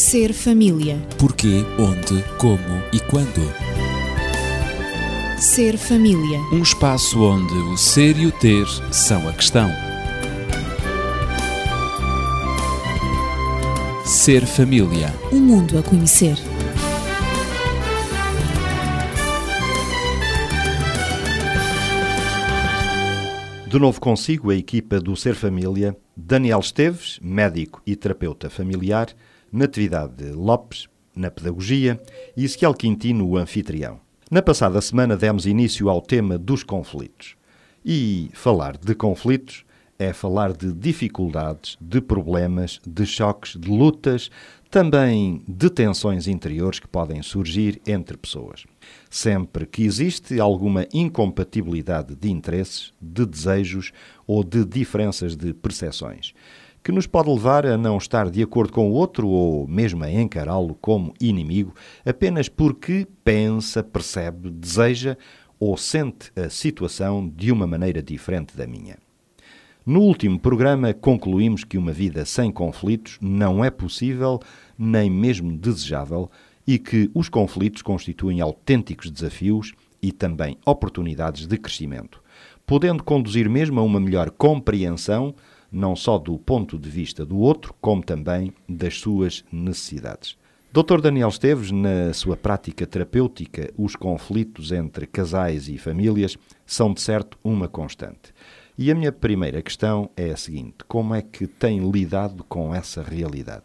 Ser família. Porquê, onde, como e quando. Ser família. Um espaço onde o ser e o ter são a questão. Ser família. Um mundo a conhecer. De novo consigo a equipa do Ser Família, Daniel Esteves, médico e terapeuta familiar, Natividade Lopes, na pedagogia, e Ezequiel Quintino, o anfitrião. Na passada semana demos início ao tema dos conflitos. E falar de conflitos é falar de dificuldades, de problemas, de choques, de lutas, também de tensões interiores que podem surgir entre pessoas. Sempre que existe alguma incompatibilidade de interesses, de desejos ou de diferenças de percepções, que nos pode levar a não estar de acordo com o outro ou mesmo a encará-lo como inimigo apenas porque pensa, percebe, deseja ou sente a situação de uma maneira diferente da minha. No último programa, concluímos que uma vida sem conflitos não é possível, nem mesmo desejável, e que os conflitos constituem autênticos desafios e também oportunidades de crescimento, podendo conduzir mesmo a uma melhor compreensão, não só do ponto de vista do outro, como também das suas necessidades. Dr. Daniel Esteves, na sua prática terapêutica, os conflitos entre casais e famílias são de certo uma constante. E a minha primeira questão é a seguinte: como é que tem lidado com essa realidade?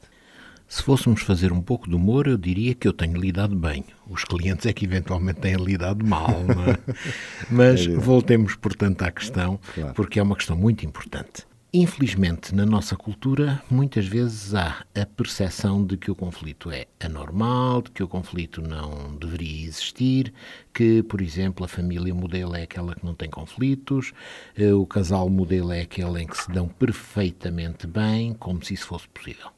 Se fôssemos fazer um pouco de humor, eu diria que eu tenho lidado bem. Os clientes é que eventualmente têm lidado mal. É? Mas voltemos, portanto, à questão, claro. porque é uma questão muito importante. Infelizmente, na nossa cultura, muitas vezes há a percepção de que o conflito é anormal, de que o conflito não deveria existir, que, por exemplo, a família modelo é aquela que não tem conflitos, eh, o casal modelo é aquele em que se dão perfeitamente bem, como se isso fosse possível.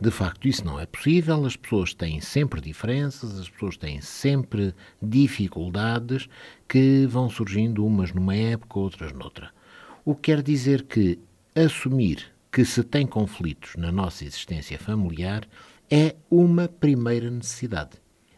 De facto, isso não é possível, as pessoas têm sempre diferenças, as pessoas têm sempre dificuldades que vão surgindo umas numa época, outras noutra. O que quer dizer que assumir que se tem conflitos na nossa existência familiar é uma primeira necessidade.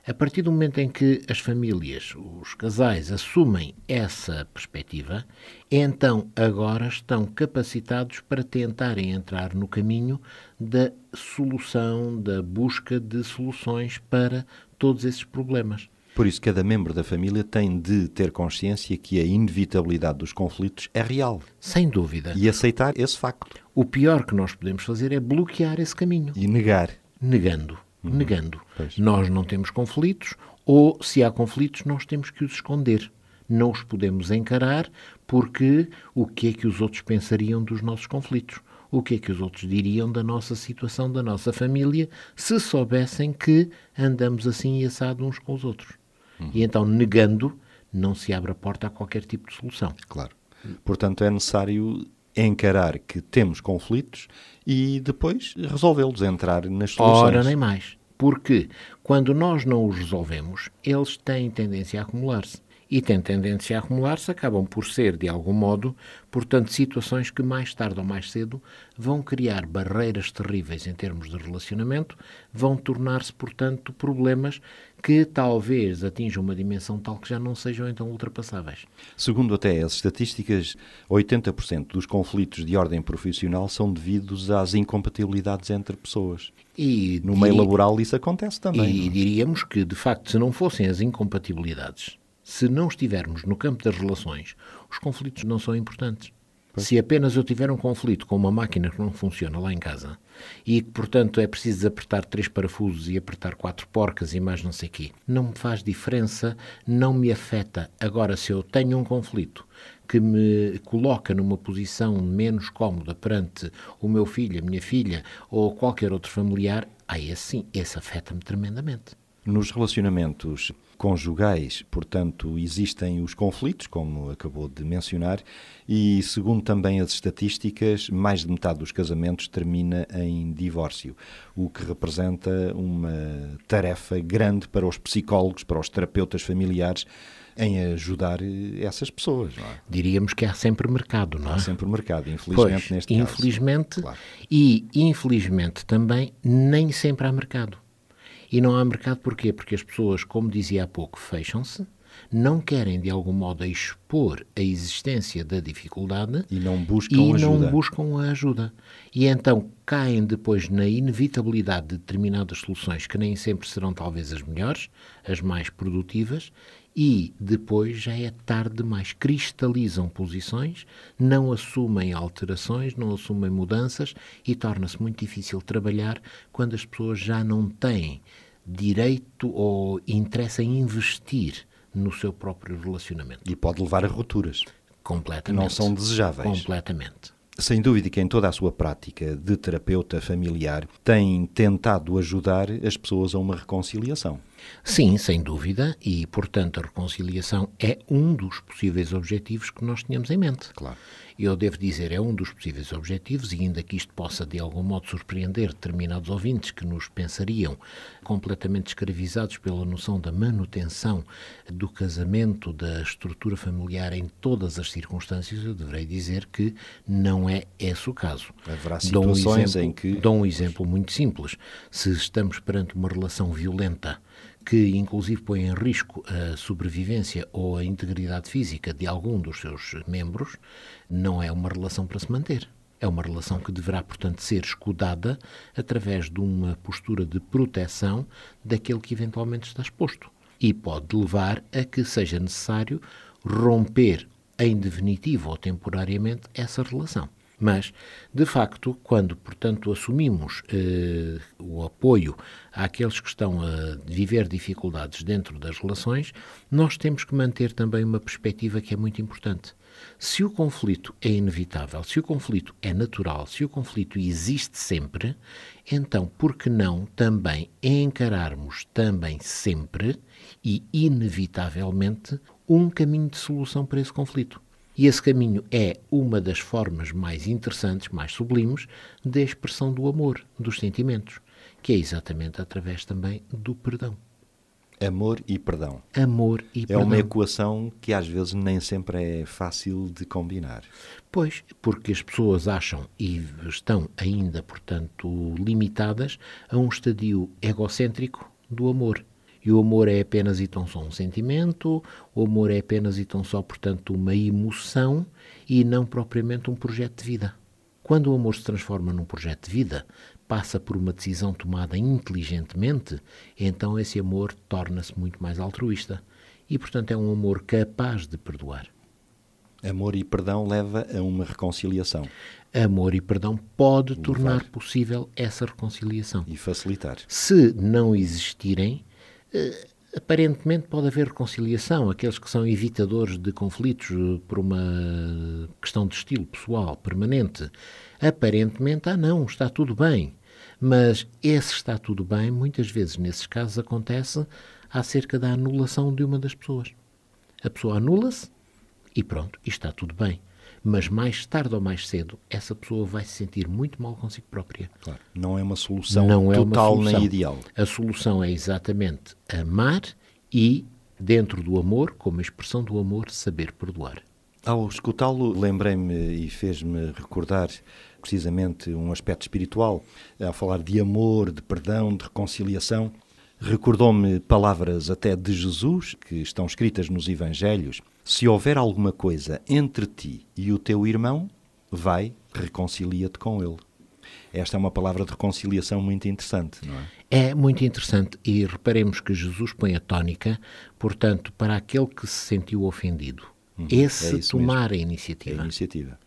A partir do momento em que as famílias, os casais, assumem essa perspectiva, então agora estão capacitados para tentarem entrar no caminho da solução, da busca de soluções para todos esses problemas. Por isso, cada membro da família tem de ter consciência que a inevitabilidade dos conflitos é real. Sem dúvida. E aceitar esse facto. O pior que nós podemos fazer é bloquear esse caminho. E negar. Negando. Uhum. Negando. Pois. Nós não temos conflitos, ou se há conflitos, nós temos que os esconder. Não os podemos encarar, porque o que é que os outros pensariam dos nossos conflitos? o que é que os outros diriam da nossa situação, da nossa família, se soubessem que andamos assim e assado uns com os outros. Uhum. E então, negando, não se abre a porta a qualquer tipo de solução. Claro. Portanto, é necessário encarar que temos conflitos e depois resolvê-los, entrar nas soluções. Ora, nem mais. Porque quando nós não os resolvemos, eles têm tendência a acumular-se e têm tendência a acumular-se, acabam por ser, de algum modo, portanto, situações que mais tarde ou mais cedo vão criar barreiras terríveis em termos de relacionamento, vão tornar-se, portanto, problemas que talvez atinjam uma dimensão tal que já não sejam então ultrapassáveis. Segundo até as estatísticas, 80% dos conflitos de ordem profissional são devidos às incompatibilidades entre pessoas. E no meio laboral isso acontece também. E? É? diríamos que, de facto, se não fossem as incompatibilidades se não estivermos no campo das relações, os conflitos não são importantes. Pois. Se apenas eu tiver um conflito com uma máquina que não funciona lá em casa e que, portanto, é preciso apertar três parafusos e apertar quatro porcas e mais não sei o quê, não me faz diferença, não me afeta. Agora, se eu tenho um conflito que me coloca numa posição menos cómoda perante o meu filho, a minha filha ou qualquer outro familiar, aí assim, esse afeta-me tremendamente. Nos relacionamentos conjugais, portanto, existem os conflitos, como acabou de mencionar, e segundo também as estatísticas, mais de metade dos casamentos termina em divórcio, o que representa uma tarefa grande para os psicólogos, para os terapeutas familiares, em ajudar essas pessoas. É? Diríamos que há sempre mercado, não é? Há sempre mercado, infelizmente pois, neste infelizmente, caso. Claro. E infelizmente também nem sempre há mercado. E não há mercado porquê? Porque as pessoas, como dizia há pouco, fecham-se, não querem de algum modo expor a existência da dificuldade e não buscam e ajuda. não buscam a ajuda. E então caem depois na inevitabilidade de determinadas soluções que nem sempre serão talvez as melhores, as mais produtivas, e depois já é tarde demais. Cristalizam posições, não assumem alterações, não assumem mudanças e torna-se muito difícil trabalhar quando as pessoas já não têm direito ou interesse em investir no seu próprio relacionamento. E pode levar a rupturas. Completamente. Não são desejáveis. Completamente. Sem dúvida que em toda a sua prática de terapeuta familiar tem tentado ajudar as pessoas a uma reconciliação. Sim, sem dúvida, e portanto a reconciliação é um dos possíveis objetivos que nós tínhamos em mente. Claro. Eu devo dizer, é um dos possíveis objetivos, e ainda que isto possa de algum modo surpreender determinados ouvintes que nos pensariam completamente escravizados pela noção da manutenção do casamento, da estrutura familiar em todas as circunstâncias, eu deverei dizer que não é esse o caso. Haverá situações dou um exemplo, em que. Dou um exemplo muito simples. Se estamos perante uma relação violenta que inclusive põe em risco a sobrevivência ou a integridade física de algum dos seus membros, não é uma relação para se manter. É uma relação que deverá, portanto, ser escudada através de uma postura de proteção daquele que eventualmente está exposto. E pode levar a que seja necessário romper em definitivo ou temporariamente essa relação. Mas, de facto, quando, portanto, assumimos eh, o apoio àqueles que estão a viver dificuldades dentro das relações, nós temos que manter também uma perspectiva que é muito importante. Se o conflito é inevitável, se o conflito é natural, se o conflito existe sempre, então por que não também encararmos também sempre e inevitavelmente um caminho de solução para esse conflito? E esse caminho é uma das formas mais interessantes, mais sublimes, da expressão do amor, dos sentimentos, que é exatamente através também do perdão. Amor e perdão. Amor e é perdão. É uma equação que às vezes nem sempre é fácil de combinar. Pois, porque as pessoas acham e estão ainda, portanto, limitadas a um estadio egocêntrico do amor. E o amor é apenas e tão só um sentimento, o amor é apenas e tão só, portanto, uma emoção e não propriamente um projeto de vida. Quando o amor se transforma num projeto de vida, passa por uma decisão tomada inteligentemente, então esse amor torna-se muito mais altruísta. E, portanto, é um amor capaz de perdoar. Amor e perdão leva a uma reconciliação. Amor e perdão pode Levar. tornar possível essa reconciliação. E facilitar. Se não existirem, aparentemente pode haver reconciliação. Aqueles que são evitadores de conflitos eh, por uma questão de estilo pessoal permanente, aparentemente, ah, não, está tudo bem. Mas esse está tudo bem, muitas vezes nesses casos acontece acerca da anulação de uma das pessoas. A pessoa anula-se e pronto, está tudo bem mas mais tarde ou mais cedo essa pessoa vai se sentir muito mal consigo própria. Claro, não é uma solução não total é uma solução. nem ideal. A solução é exatamente amar e, dentro do amor, como expressão do amor, saber perdoar. Ao escutá-lo, lembrei-me e fez-me recordar precisamente um aspecto espiritual, ao falar de amor, de perdão, de reconciliação. Recordou-me palavras até de Jesus que estão escritas nos Evangelhos se houver alguma coisa entre ti e o teu irmão, vai, reconcilia-te com ele. Esta é uma palavra de reconciliação muito interessante, não é? É muito interessante e reparemos que Jesus põe a tónica, portanto, para aquele que se sentiu ofendido. Uhum, Esse é tomar mesmo. a iniciativa. É a iniciativa.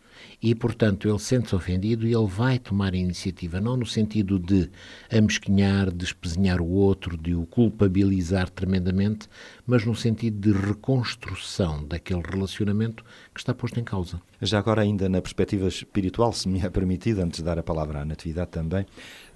E, portanto, ele sente-se ofendido e ele vai tomar a iniciativa, não no sentido de amesquinhar, de espezinhar o outro, de o culpabilizar tremendamente, mas no sentido de reconstrução daquele relacionamento que está posto em causa. Já agora, ainda na perspectiva espiritual, se me é permitido, antes de dar a palavra à Natividade também,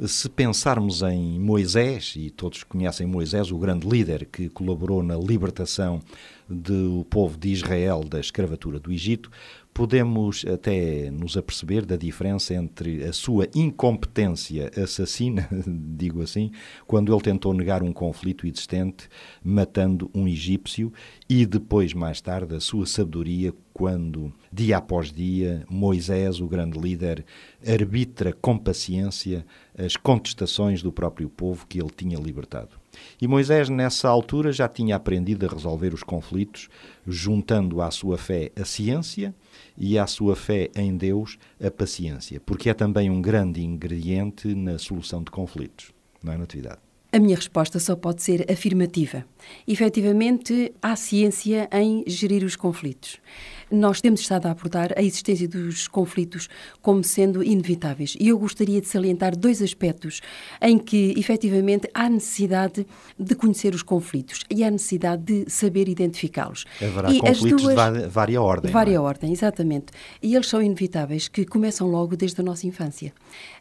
se pensarmos em Moisés, e todos conhecem Moisés, o grande líder que colaborou na libertação do povo de Israel da escravatura do Egito, podemos até nos aperceber da diferença entre a sua incompetência assassina, digo assim, quando ele tentou negar um conflito existente, matando um egípcio, e depois, mais tarde, a sua sabedoria quando, dia após dia, Moisés, o grande líder, arbitra com paciência as contestações do próprio povo que ele tinha libertado. E Moisés, nessa altura, já tinha aprendido a resolver os conflitos, juntando à sua fé a ciência e à sua fé em Deus a paciência, porque é também um grande ingrediente na solução de conflitos, não é, Natividade? A minha resposta só pode ser afirmativa. Efetivamente, há ciência em gerir os conflitos. Nós temos estado a abordar a existência dos conflitos como sendo inevitáveis. E eu gostaria de salientar dois aspectos em que, efetivamente, há necessidade de conhecer os conflitos e há necessidade de saber identificá-los. Haverá e conflitos duas, de vária ordem. Vária é? ordem, exatamente. E eles são inevitáveis, que começam logo desde a nossa infância.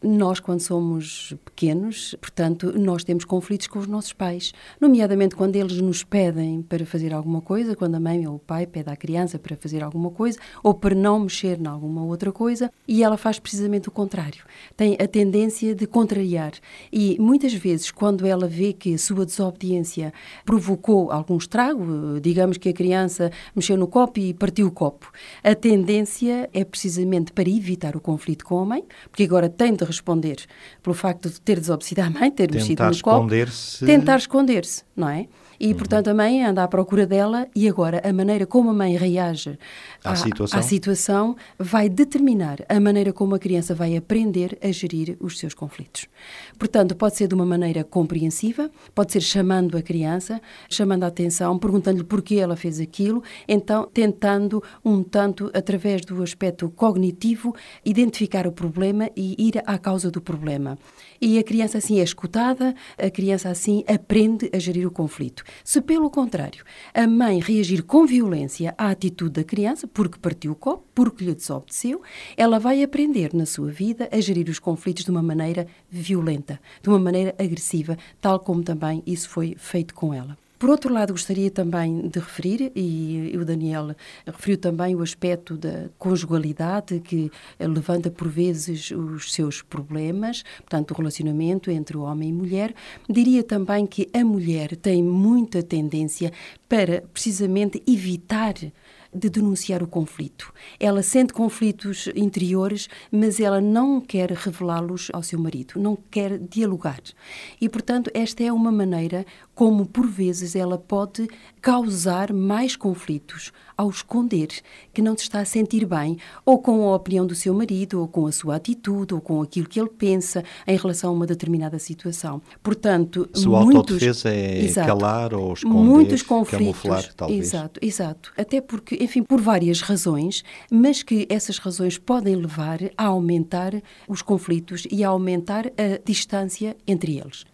Nós, quando somos pequenos, portanto, nós temos conflitos com os nossos pais, nomeadamente quando eles nos pedem para fazer alguma coisa, quando a mãe ou o pai pede à criança para fazer alguma alguma coisa ou para não mexer em alguma outra coisa e ela faz precisamente o contrário. Tem a tendência de contrariar e muitas vezes quando ela vê que a sua desobediência provocou algum estrago, digamos que a criança mexeu no copo e partiu o copo, a tendência é precisamente para evitar o conflito com a mãe, porque agora tem de responder pelo facto de ter desobedecido à mãe, ter tentar mexido no copo, tentar esconder-se, não é? E, uhum. portanto, a mãe anda à procura dela e agora a maneira como a mãe reage à, à, situação. à, situação. vai determinar a maneira como a criança vai aprender a gerir os seus conflitos. Portanto, pode ser de uma maneira compreensiva, pode ser chamando a criança, chamando a atenção, perguntando-lhe porquê ela fez aquilo, então tentando um tanto, através do aspecto cognitivo, identificar o problema e ir à causa do problema. E a criança assim é escutada, a criança assim aprende a gerir o conflito. Se, pelo contrário, a mãe reagir com violência à atitude da criança, porque partiu o copo, porque lhe desobedeceu, ela vai aprender na sua vida a gerir os conflitos de uma maneira violenta, de uma maneira agressiva, tal como também isso foi feito com ela. Por outro lado, gostaria também de referir, e o Daniel referiu também o aspecto da conjugalidade, que levanta por vezes os seus problemas, portanto, o relacionamento entre o homem e mulher. Diria também que a mulher tem muita tendência para precisamente evitar de denunciar o conflito. Ela sente conflitos interiores, mas ela não quer revelá-los ao seu marido, não quer dialogar. E, portanto, esta é uma maneira como, por vezes, ela pode causar mais conflitos ao esconder que não se está a sentir bem, ou com a opinião do seu marido, ou com a sua atitude, ou com aquilo que ele pensa em relação a uma determinada situação. Portanto, Sua muitos, autodefesa é exato, calar ou esconder, muitos conflitos, camuflar, talvez. Exato, exato. Até porque, enfim, por várias razões, mas que essas razões podem levar a aumentar os conflitos e a aumentar a distância entre eles.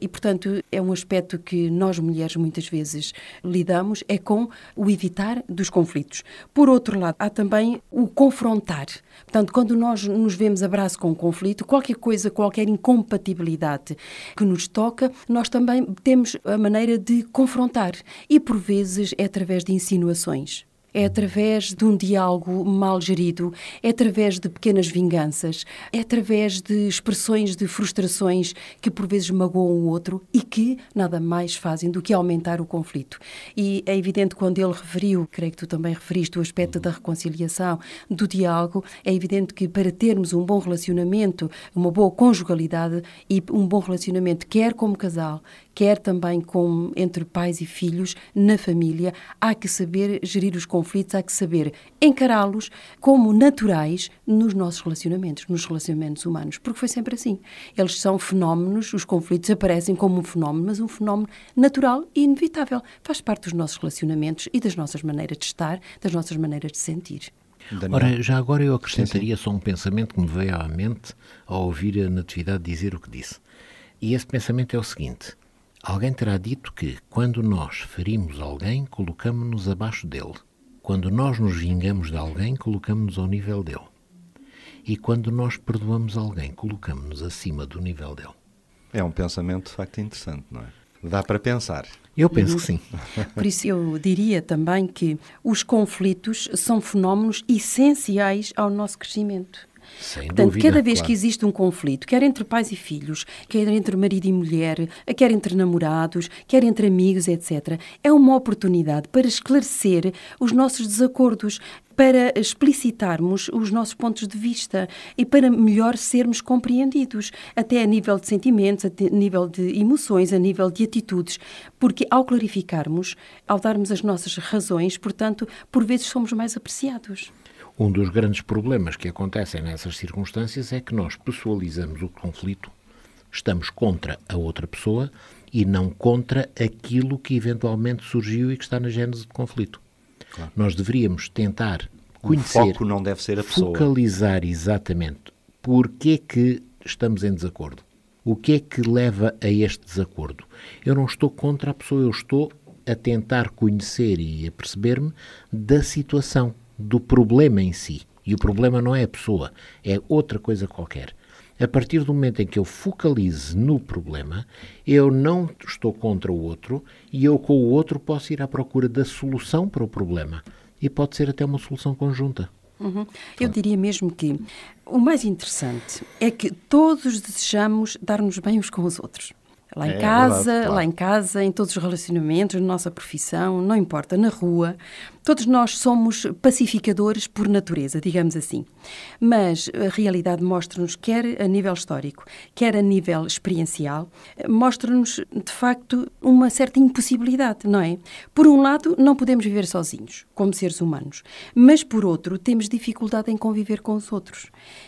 E, portanto, é um aspecto que nós mulheres muitas vezes lidamos, é com o evitar dos conflitos. Por outro lado, há também o confrontar. Portanto, quando nós nos vemos abraço com um conflito, qualquer coisa, qualquer incompatibilidade que nos toca, nós também temos a maneira de confrontar. E, por vezes, é através de insinuações é através de um diálogo mal gerido, é através de pequenas vinganças, é através de expressões de frustrações que por vezes magoam o outro e que nada mais fazem do que aumentar o conflito. E é evidente quando ele referiu, creio que tu também referiste, o aspecto da reconciliação, do diálogo, é evidente que para termos um bom relacionamento, uma boa conjugalidade e um bom relacionamento, quer como casal, quer também com, entre pais e filhos, na família, há que saber gerir os conflitos, há que saber encará-los como naturais nos nossos relacionamentos, nos relacionamentos humanos, porque foi sempre assim. Eles são fenómenos, os conflitos aparecem como um fenómeno, mas um fenómeno natural e inevitável. Faz parte dos nossos relacionamentos e das nossas maneiras de estar, das nossas maneiras de sentir. Daniel. Ora, já agora eu acrescentaria sim, sim. só um pensamento que me veio à mente ao ouvir a Natividade dizer o que disse. E esse pensamento é o seguinte: alguém terá dito que quando nós ferimos alguém, colocamos-nos abaixo dele. Quando nós nos vingamos de alguém, colocamos-nos ao nível dele. E quando nós perdoamos alguém, colocamos-nos acima do nível dele. É um pensamento de facto interessante, não é? Dá para pensar. Eu penso que sim. Por isso eu diria também que os conflitos são fenómenos essenciais ao nosso crescimento. Sem Portanto, dúvida, cada vez claro. que existe um conflito, quer entre pais e filhos, quer entre marido e mulher, quer entre namorados, quer entre amigos, etc., é uma oportunidade para esclarecer os nossos desacordos, para explicitarmos os nossos pontos de vista e para melhor sermos compreendidos, até a nível de sentimentos, a nível de emoções, a nível de atitudes, porque ao clarificarmos, ao darmos as nossas razões, portanto, por vezes somos mais apreciados. Um dos grandes problemas que acontecem nessas circunstâncias é que nós pessoalizamos o conflito, estamos contra a outra pessoa e não contra aquilo que eventualmente surgiu e que está na gênese do conflito. Claro. Nós deveríamos tentar conhecer, o foco não deve ser a pessoa. focalizar exatamente porque é que estamos em desacordo. O que é que leva a este desacordo? Eu não estou contra a pessoa, eu estou a tentar conhecer e a perceber-me da situação do problema em si. E o problema não é a pessoa, é outra coisa qualquer. A partir do momento em que eu focalize no problema, eu não estou contra o outro e eu com o outro posso ir à procura da solução para o problema. E pode ser até uma solução conjunta. Uhum. Eu diria mesmo que o mais interessante é que todos desejamos dar-nos bem uns com os outros. Lá em é, casa, verdade, claro. lá em casa, em todos os relacionamentos, na nossa profissão, não importa, na rua. Todos nós somos pacificadores por natureza, digamos assim. Mas a realidade mostra-nos, quer a nível histórico, quer a nível experiencial, mostra-nos, de facto, uma certa impossibilidade, não é? Por um lado, não podemos viver sozinhos, como seres humanos, mas por outro, temos dificuldade em conviver com os outros.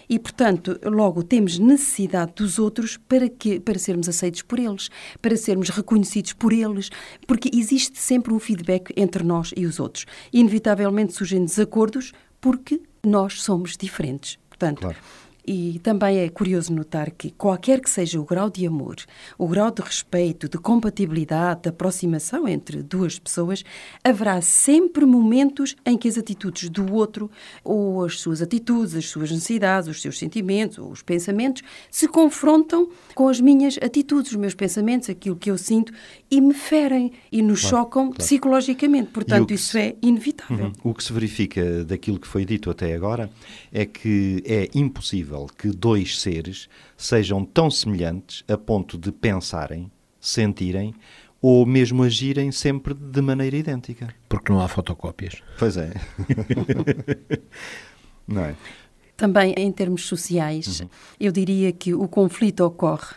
E, portanto, logo temos necessidade dos outros para, que, para sermos aceitos por eles, para sermos reconhecidos por eles, porque existe sempre um feedback entre nós e os outros inevitavelmente surgem desacordos porque nós somos diferentes. Portanto, claro. E também é curioso notar que, qualquer que seja o grau de amor, o grau de respeito, de compatibilidade, de aproximação entre duas pessoas, haverá sempre momentos em que as atitudes do outro, ou as suas atitudes, as suas necessidades, os seus sentimentos, ou os pensamentos, se confrontam com as minhas atitudes, os meus pensamentos, aquilo que eu sinto, e me ferem e nos claro, chocam claro. psicologicamente. Portanto, isso se... é inevitável. Uhum. O que se verifica daquilo que foi dito até agora é que é impossível possível que dois seres sejam tão semelhantes a ponto de pensarem, sentirem ou mesmo agirem sempre de maneira idêntica. Porque não há fotocópias. Pois é. não é? Também em termos sociais, uhum. eu diria que o conflito ocorre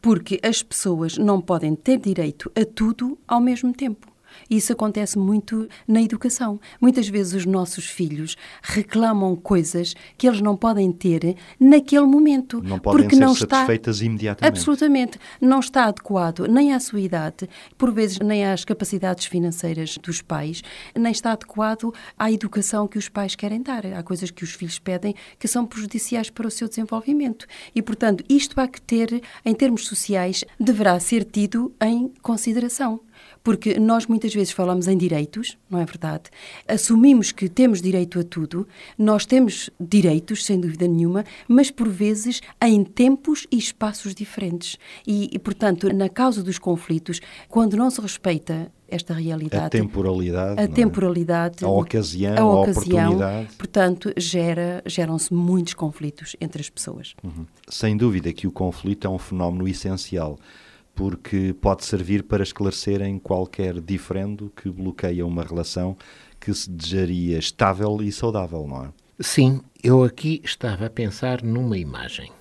porque as pessoas não podem ter direito a tudo ao mesmo tempo. Isso acontece muito na educação. Muitas vezes os nossos filhos reclamam coisas que eles não podem ter naquele momento. Não podem porque ser não satisfeitas está, imediatamente. Absolutamente. Não está adequado nem à sua idade, por vezes nem às capacidades financeiras dos pais, nem está adequado à educação que os pais querem dar. Há coisas que os filhos pedem que são prejudiciais para o seu desenvolvimento. E, portanto, isto há que ter, em termos sociais, deverá ser tido em consideração porque nós muitas vezes falamos em direitos, não é verdade? Assumimos que temos direito a tudo, nós temos direitos, sem dúvida nenhuma, mas por vezes em tempos e espaços diferentes. E, e portanto, na causa dos conflitos, quando não se respeita esta realidade. A temporalidade. A é? temporalidade. A ocasião, a, ocasião, a oportunidade. Portanto, gera, geram-se muitos conflitos entre as pessoas. Uhum. Sem dúvida que o conflito é um fenómeno essencial porque pode servir para esclarecer em qualquer diferendo que bloqueia uma relação que se desejaria estável e saudável, não é? Sim, eu aqui estava a pensar numa imagem.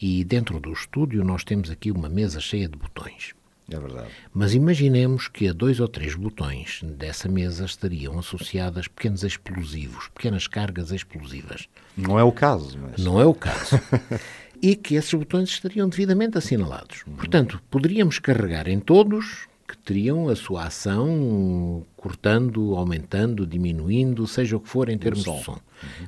E dentro do estúdio nós temos aqui uma mesa cheia de botões. É verdade. Mas imaginemos que a dois ou três botões dessa mesa estariam associadas pequenos explosivos, pequenas cargas explosivas. Não é o caso, mas. Não é o caso. e que esses botões estariam devidamente assinalados. Portanto, poderíamos carregar em todos que teriam a sua ação cortando, aumentando, diminuindo, seja o que for em termos de som. Uhum.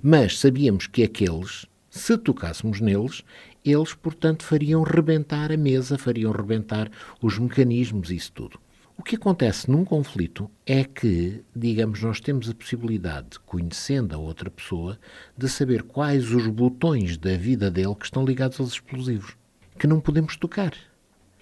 Mas sabíamos que aqueles, se tocássemos neles, eles, portanto, fariam rebentar a mesa, fariam rebentar os mecanismos, isso tudo. O que acontece num conflito é que, digamos, nós temos a possibilidade, conhecendo a outra pessoa, de saber quais os botões da vida dele que estão ligados aos explosivos, que não podemos tocar.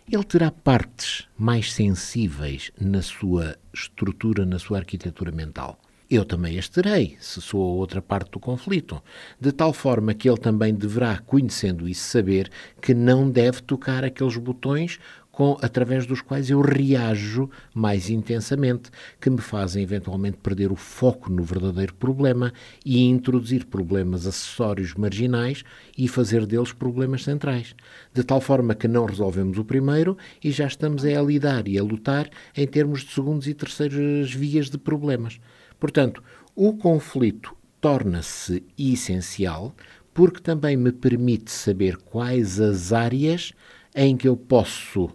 Ele terá partes mais sensíveis na sua estrutura, na sua arquitetura mental. Eu também as terei, se sou a outra parte do conflito, de tal forma que ele também deverá, conhecendo isso, saber que não deve tocar aqueles botões com, através dos quais eu reajo mais intensamente, que me fazem eventualmente perder o foco no verdadeiro problema e introduzir problemas acessórios marginais e fazer deles problemas centrais. De tal forma que não resolvemos o primeiro e já estamos a lidar e a lutar em termos de segundos e terceiras vias de problemas. Portanto, o conflito torna-se essencial porque também me permite saber quais as áreas em que eu posso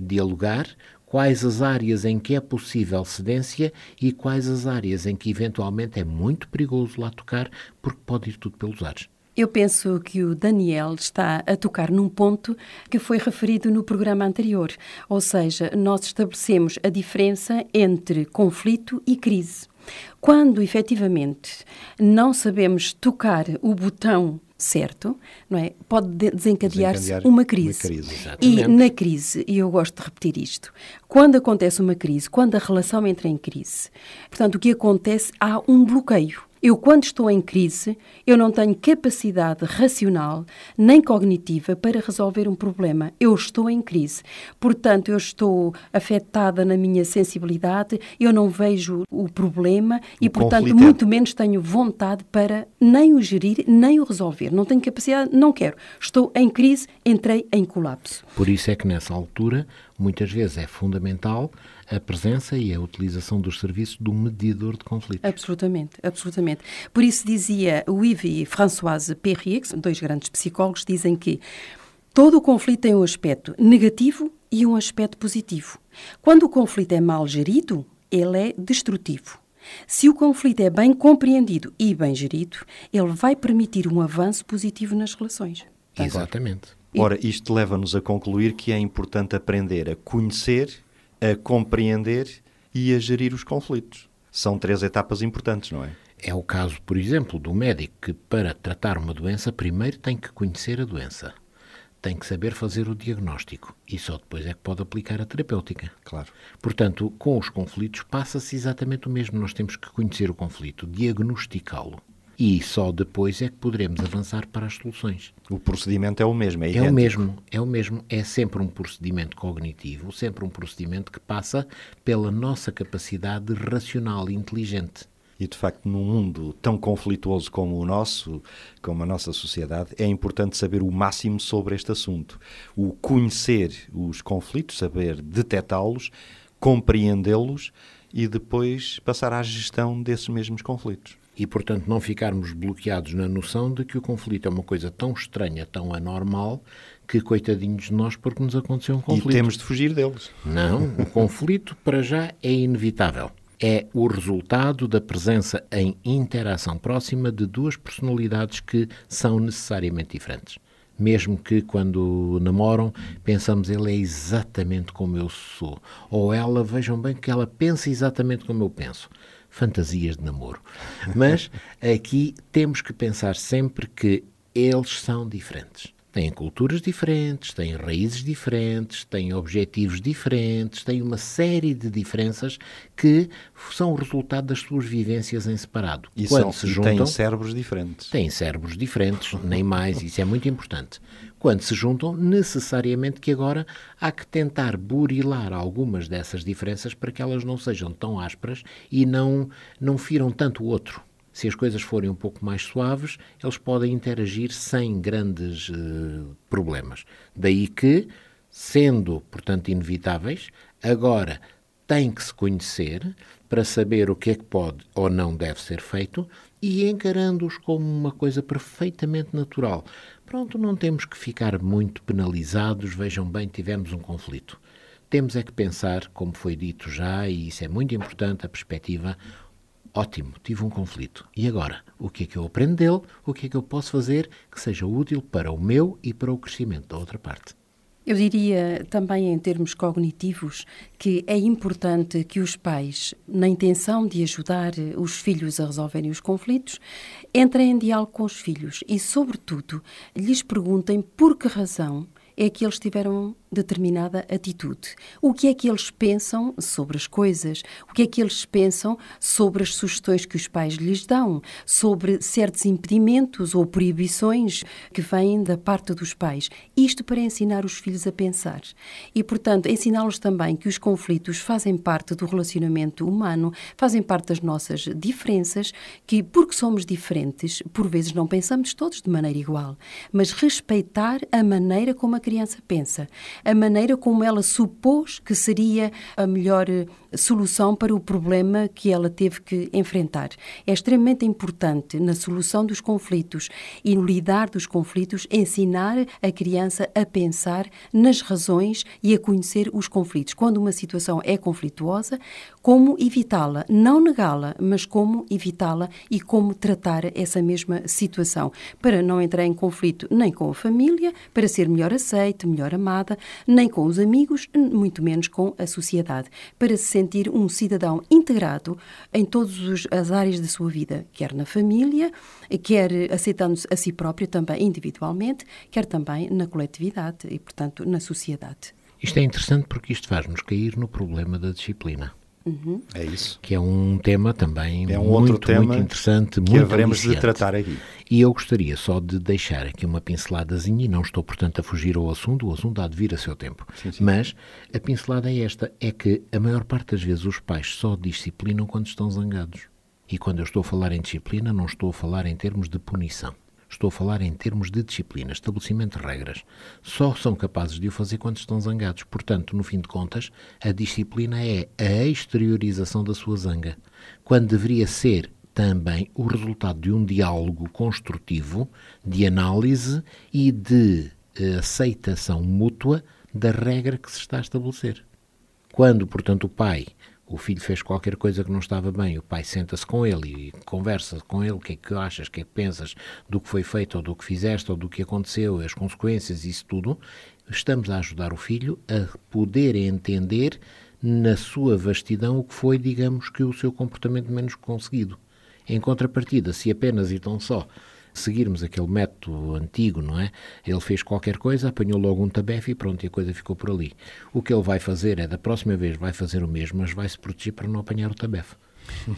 dialogar quais as áreas em que é possível cedência e quais as áreas em que eventualmente é muito perigoso lá tocar, porque pode ir tudo pelos ares. Eu penso que o Daniel está a tocar num ponto que foi referido no programa anterior, ou seja, nós estabelecemos a diferença entre conflito e crise. Quando efetivamente não sabemos tocar o botão certo, não é? Pode desencadear-se desencadear uma crise. Uma crise e na crise, e eu gosto de repetir isto, quando acontece uma crise, quando a relação entra em crise, portanto, o que acontece, há um bloqueio. Eu, quando estou em crise, eu não tenho capacidade racional nem cognitiva para resolver um problema. Eu estou em crise. Portanto, eu estou afetada na minha sensibilidade, eu não vejo o problema e, o portanto, conflito. muito menos tenho vontade para nem o gerir, nem o resolver. Não tenho capacidade, não quero. Estou em crise, entrei em colapso. Por isso é que nessa altura, muitas vezes é fundamental a presença e a utilização dos serviços do medidor de conflitos. Absolutamente, absolutamente. Por isso dizia o Yves e Françoise Perrier, dois grandes psicólogos, dizem que todo o conflito tem um aspecto negativo e um aspecto positivo. Quando o conflito é mal gerido, ele é destrutivo. Se o conflito é bem compreendido e bem gerido, ele vai permitir um avanço positivo nas relações. Exatamente. Ora, isto leva-nos a concluir que é importante aprender a conhecer a compreender e a gerir os conflitos. São três etapas importantes, não é? É o caso, por exemplo, do médico que, para tratar uma doença, primeiro tem que conhecer a doença, tem que saber fazer o diagnóstico e só depois é que pode aplicar a terapêutica. Claro. Portanto, com os conflitos passa-se exatamente o mesmo. Nós temos que conhecer o conflito, diagnosticá-lo e só depois é que poderemos avançar para as soluções. O procedimento é o mesmo, é, é o mesmo, é o mesmo, é sempre um procedimento cognitivo, sempre um procedimento que passa pela nossa capacidade racional e inteligente. E de facto, num mundo tão conflituoso como o nosso, como a nossa sociedade, é importante saber o máximo sobre este assunto. O conhecer os conflitos, saber detectá-los, compreendê-los e depois passar à gestão desses mesmos conflitos e, portanto, não ficarmos bloqueados na noção de que o conflito é uma coisa tão estranha, tão anormal, que coitadinhos de nós porque nos aconteceu um conflito. E temos de fugir deles. Não, o conflito para já é inevitável. É o resultado da presença em interação próxima de duas personalidades que são necessariamente diferentes mesmo que quando namoram pensamos ele é exatamente como eu sou, ou ela, vejam bem que ela pensa exatamente como eu penso fantasias de namoro. Mas aqui temos que pensar sempre que eles são diferentes. Têm culturas diferentes, têm raízes diferentes, têm objetivos diferentes, têm uma série de diferenças que são o resultado das suas vivências em separado. E, Quando são, se juntam, têm cérebros diferentes. Têm cérebros diferentes, nem mais, isso é muito importante quando se juntam, necessariamente que agora há que tentar burilar algumas dessas diferenças para que elas não sejam tão ásperas e não, não firam tanto o outro. Se as coisas forem um pouco mais suaves, eles podem interagir sem grandes uh, problemas. Daí que, sendo, portanto, inevitáveis, agora tem que se conhecer para saber o que é que pode ou não deve ser feito e encarando-os como uma coisa perfeitamente natural. Pronto, não temos que ficar muito penalizados. Vejam bem, tivemos um conflito. temos é que pensar, como foi dito já, e isso é muito importante, a perspectiva. Ótimo, tive um conflito. E agora? O que é que eu aprendo dele? O que é que eu posso fazer que seja útil para o meu e para o crescimento da outra parte? Eu diria também em termos cognitivos que é importante que os pais, na intenção de ajudar os filhos a resolverem os conflitos, entrem em diálogo com os filhos e, sobretudo, lhes perguntem por que razão é que eles tiveram determinada atitude. O que é que eles pensam sobre as coisas? O que é que eles pensam sobre as sugestões que os pais lhes dão? Sobre certos impedimentos ou proibições que vêm da parte dos pais? Isto para ensinar os filhos a pensar. E, portanto, ensiná-los também que os conflitos fazem parte do relacionamento humano, fazem parte das nossas diferenças, que, porque somos diferentes, por vezes não pensamos todos de maneira igual, mas respeitar a maneira como a criança pensa a maneira como ela supôs que seria a melhor eh, solução para o problema que ela teve que enfrentar. É extremamente importante na solução dos conflitos e no lidar dos conflitos ensinar a criança a pensar nas razões e a conhecer os conflitos. Quando uma situação é conflituosa, como evitá-la, não negá-la, mas como evitá-la e como tratar essa mesma situação, para não entrar em conflito nem com a família, para ser melhor aceite, melhor amada, nem com os amigos, muito menos com a sociedade, para se sentir um cidadão integrado em todas as áreas da sua vida, quer na família, quer aceitando-se a si próprio também individualmente, quer também na coletividade e, portanto, na sociedade. Isto é interessante porque isto faz-nos cair no problema da disciplina. Uhum. É isso. Que é um tema também é um muito, outro tema muito interessante, que muito haveremos de tratar aqui. E eu gostaria só de deixar aqui uma pinceladazinha, e não estou, portanto, a fugir ao assunto, o assunto há de vir a seu tempo. Sim, sim. Mas a pincelada é esta, é que a maior parte das vezes os pais só disciplinam quando estão zangados. E quando eu estou a falar em disciplina, não estou a falar em termos de punição. Estou a falar em termos de disciplina, estabelecimento de regras. Só são capazes de o fazer quando estão zangados. Portanto, no fim de contas, a disciplina é a exteriorização da sua zanga, quando deveria ser também o resultado de um diálogo construtivo, de análise e de eh, aceitação mútua da regra que se está a estabelecer. Quando, portanto, o pai o filho fez qualquer coisa que não estava bem, o pai senta-se com ele e conversa com ele o que é que achas, o que é que pensas do que foi feito ou do que fizeste ou do que aconteceu, as consequências, isso tudo, estamos a ajudar o filho a poder entender na sua vastidão o que foi, digamos, que o seu comportamento menos conseguido. Em contrapartida, se apenas e tão só seguirmos aquele método antigo, não é? Ele fez qualquer coisa, apanhou logo um tabefe e pronto, e a coisa ficou por ali. O que ele vai fazer é, da próxima vez, vai fazer o mesmo, mas vai se proteger para não apanhar o tabefe.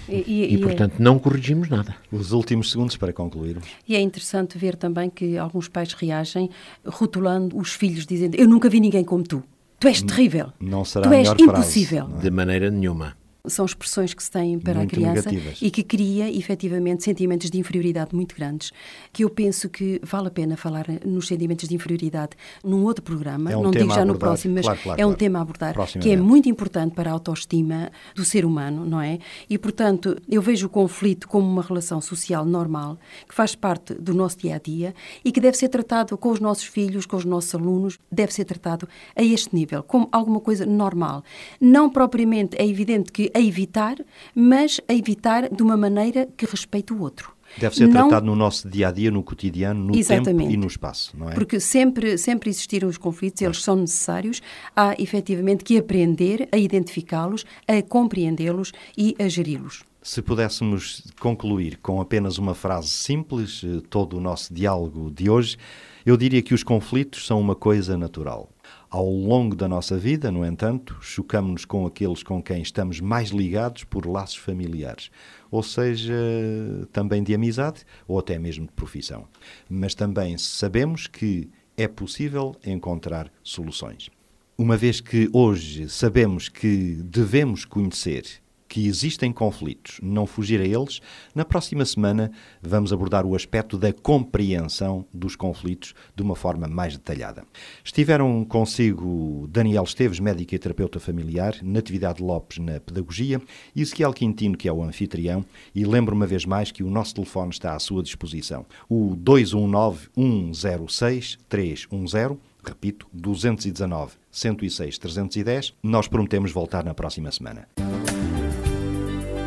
E, e, e, portanto, não corrigimos nada. Os últimos segundos para concluir. E é interessante ver também que alguns pais reagem rotulando os filhos, dizendo: Eu nunca vi ninguém como tu. Tu és terrível. Não será tu és impossível. Frase, é? De maneira nenhuma são expressões que se têm para muito a criança negativas. e que cria efetivamente sentimentos de inferioridade muito grandes, que eu penso que vale a pena falar nos sentimentos de inferioridade num outro programa, é um não digo já no próximo, mas claro, claro, é um claro. tema a abordar, que é muito importante para a autoestima do ser humano, não é? E portanto, eu vejo o conflito como uma relação social normal, que faz parte do nosso dia a dia e que deve ser tratado com os nossos filhos, com os nossos alunos, deve ser tratado a este nível, como alguma coisa normal. Não propriamente é evidente que a evitar, mas a evitar de uma maneira que respeite o outro. Deve ser não... tratado no nosso dia a dia, no cotidiano, no Exatamente. tempo e no espaço, não é? Porque sempre, sempre existiram os conflitos, eles são necessários. Há efetivamente que aprender a identificá-los, a compreendê-los e a geri-los. Se pudéssemos concluir com apenas uma frase simples eh, todo o nosso diálogo de hoje, eu diria que os conflitos são uma coisa natural. Ao longo da nossa vida, no entanto, chocamos-nos com aqueles com quem estamos mais ligados por laços familiares, ou seja, também de amizade ou até mesmo de profissão. Mas também sabemos que é possível encontrar soluções. Uma vez que hoje sabemos que devemos conhecer que existem conflitos, não fugir a eles, na próxima semana vamos abordar o aspecto da compreensão dos conflitos de uma forma mais detalhada. Estiveram consigo Daniel Esteves, médico e terapeuta familiar, Natividade Lopes na pedagogia e Ezequiel Quintino, que é o anfitrião, e lembro uma vez mais que o nosso telefone está à sua disposição. O 219 106 310 Repito, 219 106 310. Nós prometemos voltar na próxima semana.